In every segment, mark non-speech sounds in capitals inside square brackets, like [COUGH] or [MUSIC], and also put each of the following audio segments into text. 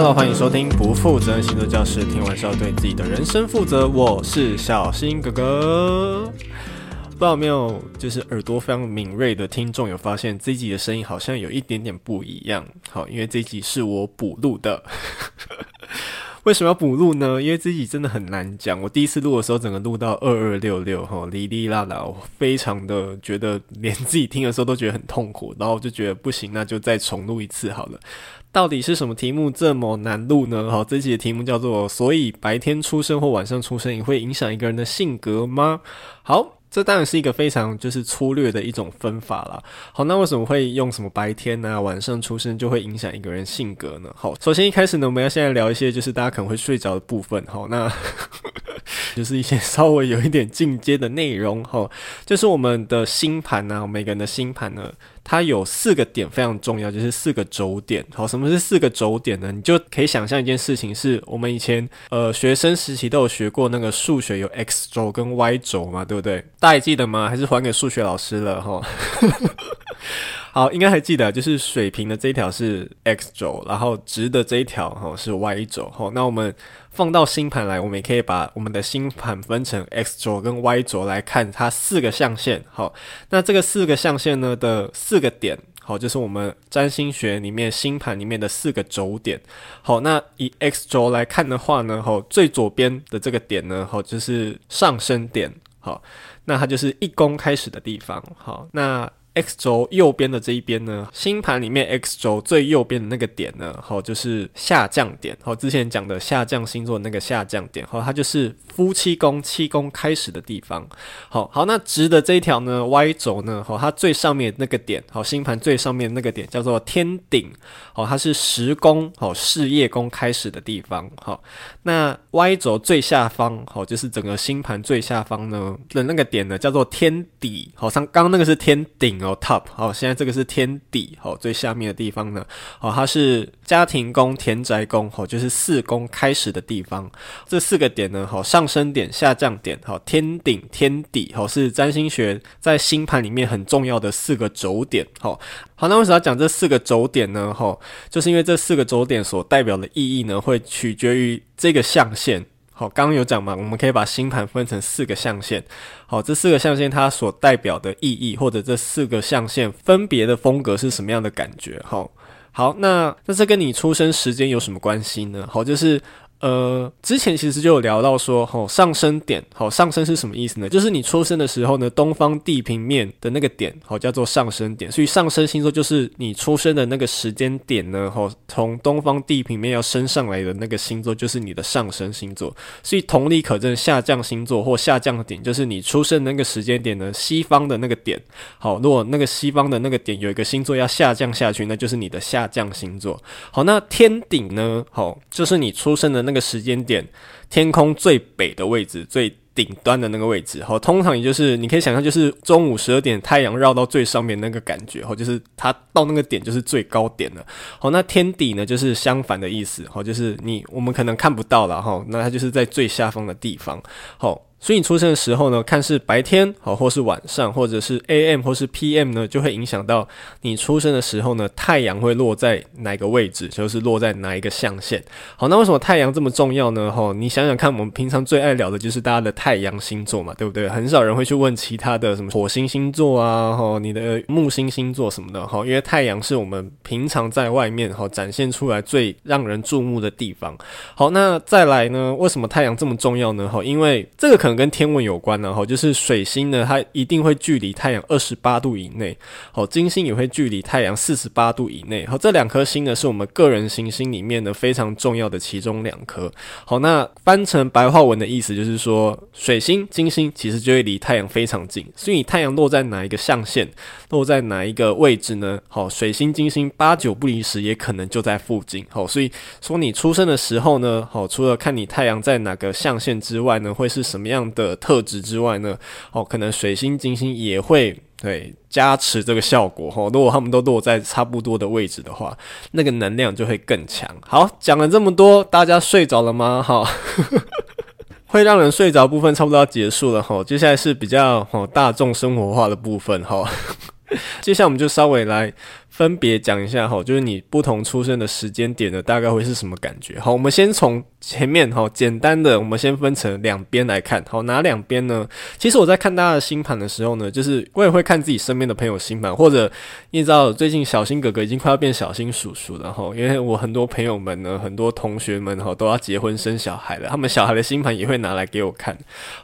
Hello，欢迎收听不负责任星座教室，听完是要对自己的人生负责。我是小新哥哥。不知道有没有，就是耳朵非常敏锐的听众有发现这一集的声音好像有一点点不一样。好，因为这一集是我补录的。为什么要补录呢？因为自己真的很难讲。我第一次录的时候，整个录到二二六六，哈，哩哩啦啦，我非常的觉得连自己听的时候都觉得很痛苦，然后我就觉得不行，那就再重录一次好了。到底是什么题目这么难录呢？好，这集的题目叫做“所以白天出生或晚上出生也会影响一个人的性格吗？”好。这当然是一个非常就是粗略的一种分法啦。好，那为什么会用什么白天啊、晚上出生就会影响一个人性格呢？好，首先一开始呢，我们要先来聊一些就是大家可能会睡着的部分。好，那 [LAUGHS] 就是一些稍微有一点进阶的内容。好，就是我们的星盘啊，每个人的星盘呢。它有四个点非常重要，就是四个轴点。好，什么是四个轴点呢？你就可以想象一件事情，是我们以前呃学生时期都有学过那个数学，有 x 轴跟 y 轴嘛，对不对？大家记得吗？还是还给数学老师了哈？好，应该还记得，就是水平的这一条是 x 轴，然后直的这一条哈是 y 轴。好，那我们。放到星盘来，我们也可以把我们的星盘分成 X 轴跟 Y 轴来看它四个象限。好，那这个四个象限呢的四个点，好，就是我们占星学里面星盘里面的四个轴点。好，那以 X 轴来看的话呢，好，最左边的这个点呢，好，就是上升点。好，那它就是一宫开始的地方。好，那。X 轴右边的这一边呢，星盘里面 X 轴最右边的那个点呢，好，就是下降点，好，之前讲的下降星座那个下降点，好，它就是夫妻宫七宫开始的地方，好好，那直的这一条呢，Y 轴呢，好，它最上面那个点，好，星盘最上面那个点叫做天顶，好，它是十宫，好，事业宫开始的地方，好，那 Y 轴最下方，好，就是整个星盘最下方呢的那个点呢，叫做天底，好像刚刚那个是天顶哦。Top 好，现在这个是天底好，最下面的地方呢，好，它是家庭宫、田宅宫，好，就是四宫开始的地方。这四个点呢，好，上升点、下降点，好，天顶、天底，好，是占星学在星盘里面很重要的四个轴点。好，好，那为什么要讲这四个轴点呢？好，就是因为这四个轴点所代表的意义呢，会取决于这个象限。好，刚刚有讲嘛，我们可以把星盘分成四个象限。好，这四个象限它所代表的意义，或者这四个象限分别的风格是什么样的感觉？好，好，那那这跟你出生时间有什么关系呢？好，就是。呃，之前其实就有聊到说，吼、哦、上升点，好、哦、上升是什么意思呢？就是你出生的时候呢，东方地平面的那个点，好、哦、叫做上升点。所以上升星座就是你出生的那个时间点呢，吼、哦、从东方地平面要升上来的那个星座就是你的上升星座。所以同理可证，下降星座或下降点就是你出生的那个时间点呢，西方的那个点。好、哦，如果那个西方的那个点有一个星座要下降下去，那就是你的下降星座。好，那天顶呢？好、哦，就是你出生的。那个时间点，天空最北的位置，最顶端的那个位置，好，通常也就是你可以想象，就是中午十二点，太阳绕到最上面那个感觉，好，就是它到那个点就是最高点了，好，那天底呢，就是相反的意思，好，就是你我们可能看不到了，哈，那它就是在最下方的地方，好。所以你出生的时候呢，看是白天好，或是晚上，或者是 AM 或是 PM 呢，就会影响到你出生的时候呢，太阳会落在哪个位置，就是落在哪一个象限。好，那为什么太阳这么重要呢？哈，你想想看，我们平常最爱聊的就是大家的太阳星座嘛，对不对？很少人会去问其他的什么火星星座啊，哈，你的木星星座什么的，哈，因为太阳是我们平常在外面哈展现出来最让人注目的地方。好，那再来呢，为什么太阳这么重要呢？哈，因为这个可。跟天文有关呢，哈，就是水星呢，它一定会距离太阳二十八度以内，好，金星也会距离太阳四十八度以内，好，这两颗星呢，是我们个人行星里面呢非常重要的其中两颗，好，那翻成白话文的意思就是说，水星、金星其实就会离太阳非常近，所以太阳落在哪一个象限，落在哪一个位置呢？好，水星、金星八九不离十，也可能就在附近，好，所以说你出生的时候呢，好，除了看你太阳在哪个象限之外呢，会是什么样的特质之外呢，哦，可能水星、金星也会对加持这个效果。哈，如果他们都落在差不多的位置的话，那个能量就会更强。好，讲了这么多，大家睡着了吗？哈，[LAUGHS] 会让人睡着部分差不多要结束了。哈，接下来是比较哦大众生活化的部分。哈，[LAUGHS] 接下来我们就稍微来。分别讲一下哈，就是你不同出生的时间点呢，大概会是什么感觉？好，我们先从前面哈，简单的，我们先分成两边来看。好，哪两边呢？其实我在看大家的星盘的时候呢，就是我也会看自己身边的朋友星盘，或者你知道，最近小新哥哥已经快要变小新叔叔了哈，因为我很多朋友们呢，很多同学们哈，都要结婚生小孩了，他们小孩的星盘也会拿来给我看。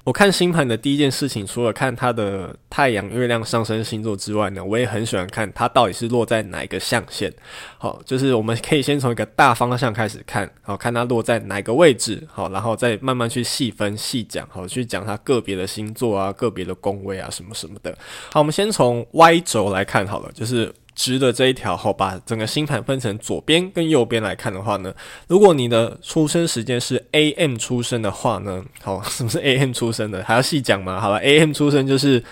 我看星盘的第一件事情，除了看他的太阳、月亮、上升星座之外呢，我也很喜欢看他到底是落在哪一个象限？好，就是我们可以先从一个大方向开始看，好，看它落在哪个位置，好，然后再慢慢去细分细讲，好，去讲它个别的星座啊、个别的宫位啊什么什么的。好，我们先从 Y 轴来看好了，就是直的这一条，好，把整个星盘分成左边跟右边来看的话呢，如果你的出生时间是 AM 出生的话呢，好，什么是 AM 出生的？还要细讲吗？好了，AM 出生就是。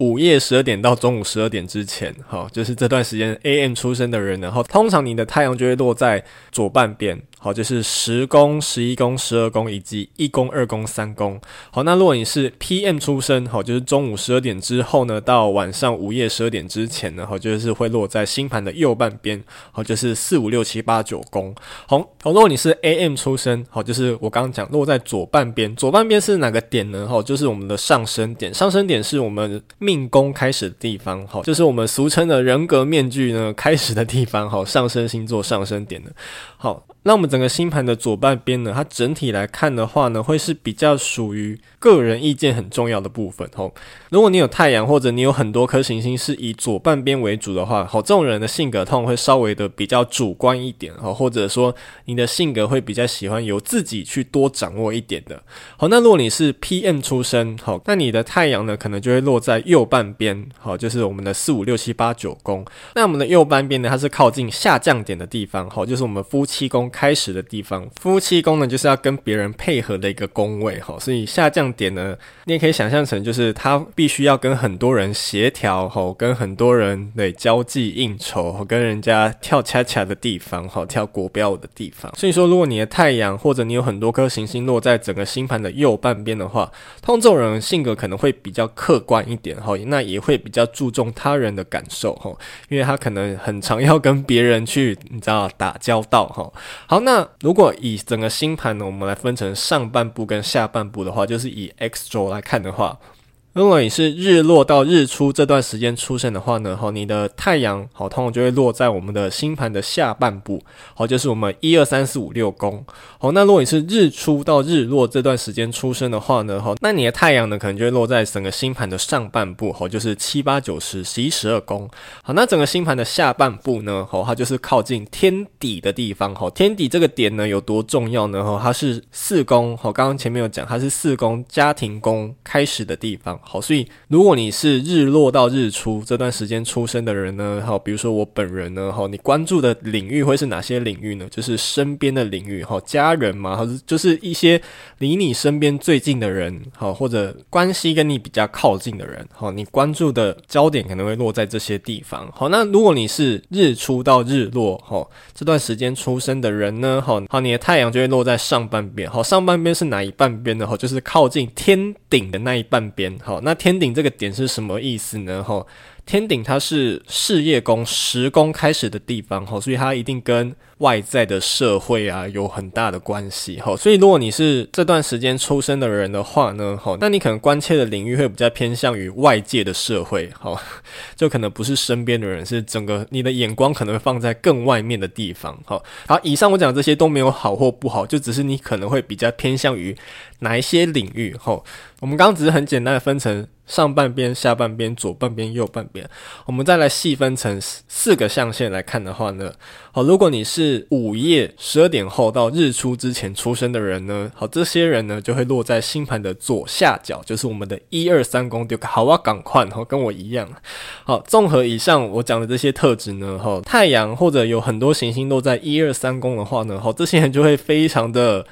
午夜十二点到中午十二点之前，哈，就是这段时间 AM 出生的人，然后通常你的太阳就会落在左半边。好，就是十宫、十一宫、十二宫以及一宫、二宫、三宫。好，那如果你是 PM 出生，好，就是中午十二点之后呢，到晚上午夜十二点之前呢，好，就是会落在星盘的右半边，好，就是四五六七八九宫。好，好，如果你是 AM 出生，好，就是我刚刚讲落在左半边，左半边是哪个点呢？好，就是我们的上升点，上升点是我们命宫开始的地方，好，就是我们俗称的人格面具呢开始的地方，好，上升星座上升点的，好。那我们整个星盘的左半边呢，它整体来看的话呢，会是比较属于个人意见很重要的部分。吼，如果你有太阳或者你有很多颗行星是以左半边为主的话，吼，这种人的性格通常会稍微的比较主观一点，吼，或者说你的性格会比较喜欢由自己去多掌握一点的。好，那如果你是 PM 出生，好，那你的太阳呢，可能就会落在右半边，好，就是我们的四五六七八九宫。那我们的右半边呢，它是靠近下降点的地方，好，就是我们夫妻宫。开始的地方，夫妻宫呢，就是要跟别人配合的一个宫位哈，所以下降点呢，你也可以想象成就是他必须要跟很多人协调哈，跟很多人对交际应酬，跟人家跳恰恰的地方哈，跳国标舞的地方。所以说，如果你的太阳或者你有很多颗行星落在整个星盘的右半边的话，通常这种人性格可能会比较客观一点哈，那也会比较注重他人的感受哈，因为他可能很常要跟别人去你知道打交道哈。好，那如果以整个星盘呢，我们来分成上半部跟下半部的话，就是以 X 轴来看的话。如果你是日落到日出这段时间出生的话呢，好，你的太阳好，通常就会落在我们的星盘的下半部，好，就是我们一二三四五六宫。好，那如果你是日出到日落这段时间出生的话呢，好，那你的太阳呢，可能就会落在整个星盘的上半部，好，就是七八九十十一十二宫。好，那整个星盘的下半部呢，好，它就是靠近天底的地方，好，天底这个点呢有多重要呢？哈，它是四宫，好，刚刚前面有讲，它是四宫家庭宫开始的地方。好，所以如果你是日落到日出这段时间出生的人呢，好，比如说我本人呢，好，你关注的领域会是哪些领域呢？就是身边的领域，好，家人嘛，或者就是一些离你身边最近的人，好，或者关系跟你比较靠近的人，好，你关注的焦点可能会落在这些地方。好，那如果你是日出到日落，好，这段时间出生的人呢，好，好，你的太阳就会落在上半边，好，上半边是哪一半边呢？好，就是靠近天顶的那一半边，好。那天顶这个点是什么意思呢？吼，天顶它是事业宫、十宫开始的地方，吼，所以它一定跟外在的社会啊有很大的关系，吼。所以如果你是这段时间出生的人的话呢，吼，那你可能关切的领域会比较偏向于外界的社会，吼，[LAUGHS] 就可能不是身边的人，是整个你的眼光可能会放在更外面的地方，吼。好，以上我讲这些都没有好或不好，就只是你可能会比较偏向于哪一些领域，吼。我们刚刚只是很简单的分成上半边、下半边、左半边、右半边。我们再来细分成四个象限来看的话呢，好，如果你是午夜十二点后到日出之前出生的人呢，好，这些人呢就会落在星盘的左下角，就是我们的一二三宫。就好啊，赶快，好，跟我一样。好，综合以上我讲的这些特质呢，哈，太阳或者有很多行星落在一二三宫的话呢，好，这些人就会非常的。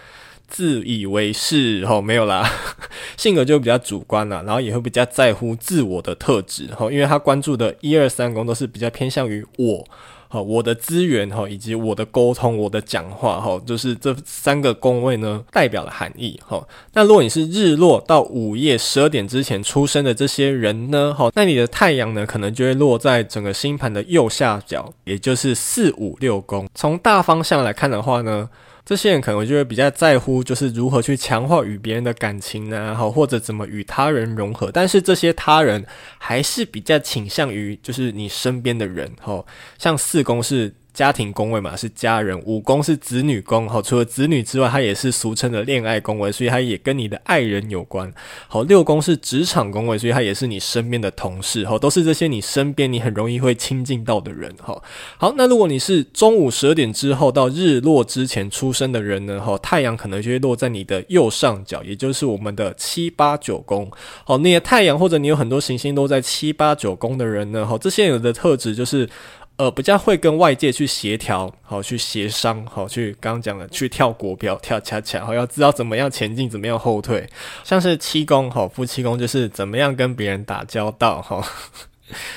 自以为是，吼，没有啦，[LAUGHS] 性格就比较主观啦，然后也会比较在乎自我的特质，吼，因为他关注的一二三宫都是比较偏向于我，吼，我的资源，吼，以及我的沟通，我的讲话，吼，就是这三个宫位呢代表的含义，吼。那如果你是日落到午夜十二点之前出生的这些人呢，吼，那你的太阳呢可能就会落在整个星盘的右下角，也就是四五六宫。从大方向来看的话呢。这些人可能就会比较在乎，就是如何去强化与别人的感情啊，好，或者怎么与他人融合。但是这些他人还是比较倾向于就是你身边的人，哈，像四宫是。家庭宫位嘛，是家人，五宫是子女宫，好，除了子女之外，它也是俗称的恋爱宫位，所以它也跟你的爱人有关。好，六宫是职场宫位，所以它也是你身边的同事，好，都是这些你身边你很容易会亲近到的人，好，好，那如果你是中午十二点之后到日落之前出生的人呢，好，太阳可能就会落在你的右上角，也就是我们的七八九宫，好，你的太阳或者你有很多行星都在七八九宫的人呢，好，这些有的特质就是。呃，比较会跟外界去协调，好去协商，好去刚刚讲的去跳国标、跳恰恰，好要知道怎么样前进，怎么样后退。像是七宫，好夫妻宫就是怎么样跟别人打交道，哈。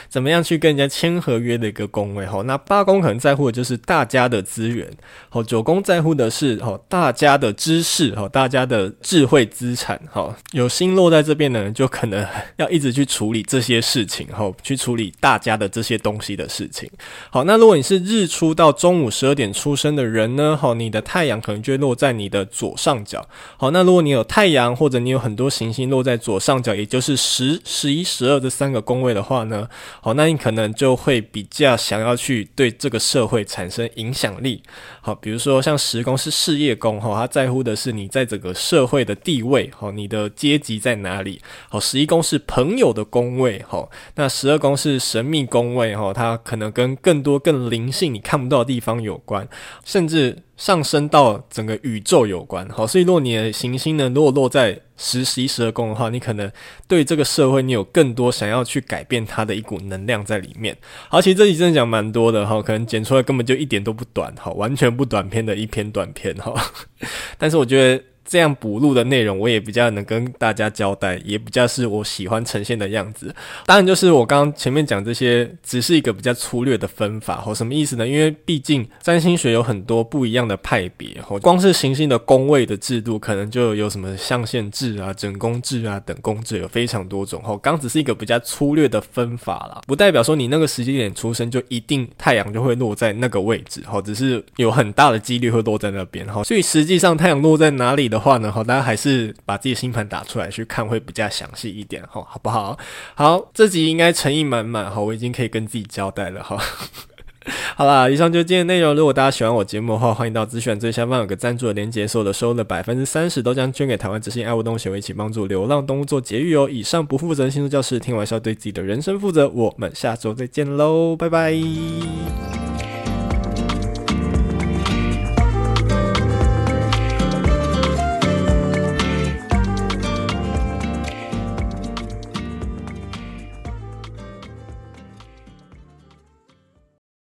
怎么样去跟人家签合约的一个宫位哈？那八宫可能在乎的就是大家的资源，好九宫在乎的是哈大家的知识哈大家的智慧资产好。有星落在这边的人就可能要一直去处理这些事情哈，去处理大家的这些东西的事情。好，那如果你是日出到中午十二点出生的人呢？好，你的太阳可能就会落在你的左上角。好，那如果你有太阳或者你有很多行星落在左上角，也就是十、十一、十二这三个宫位的话呢？好，那你可能就会比较想要去对这个社会产生影响力。好，比如说像十宫是事业宫，哈，他在乎的是你在整个社会的地位，好，你的阶级在哪里？好，十一宫是朋友的宫位，好，那十二宫是神秘宫位，哈，它可能跟更多更灵性你看不到的地方有关，甚至。上升到整个宇宙有关，好，所以如果你的行星呢，如果落在十、十一、十二宫的话，你可能对这个社会你有更多想要去改变它的一股能量在里面。好，其实这里真的讲蛮多的哈，可能剪出来根本就一点都不短，好，完全不短篇的一篇短篇哈，[LAUGHS] 但是我觉得。这样补录的内容，我也比较能跟大家交代，也比较是我喜欢呈现的样子。当然，就是我刚刚前面讲这些，只是一个比较粗略的分法，吼，什么意思呢？因为毕竟占星学有很多不一样的派别，吼，光是行星的宫位的制度，可能就有什么象限制啊、整宫制啊、等宫制，有非常多种。吼，刚只是一个比较粗略的分法啦，不代表说你那个时间点出生就一定太阳就会落在那个位置，吼，只是有很大的几率会落在那边，哈。所以实际上太阳落在哪里的话呢，好，大家还是把自己的星盘打出来去看会比较详细一点，哈，好不好？好，这集应该诚意满满，好，我已经可以跟自己交代了，哈。[LAUGHS] 好啦，以上就是今天内容。如果大家喜欢我节目的话，欢迎到资讯最下方有个赞助的链接，所有的收入的百分之三十都将捐给台湾之心爱护动物协会，一起帮助流浪动物做节育哦。以上不负责任星座教室，听完是要对自己的人生负责。我们下周再见喽，拜拜。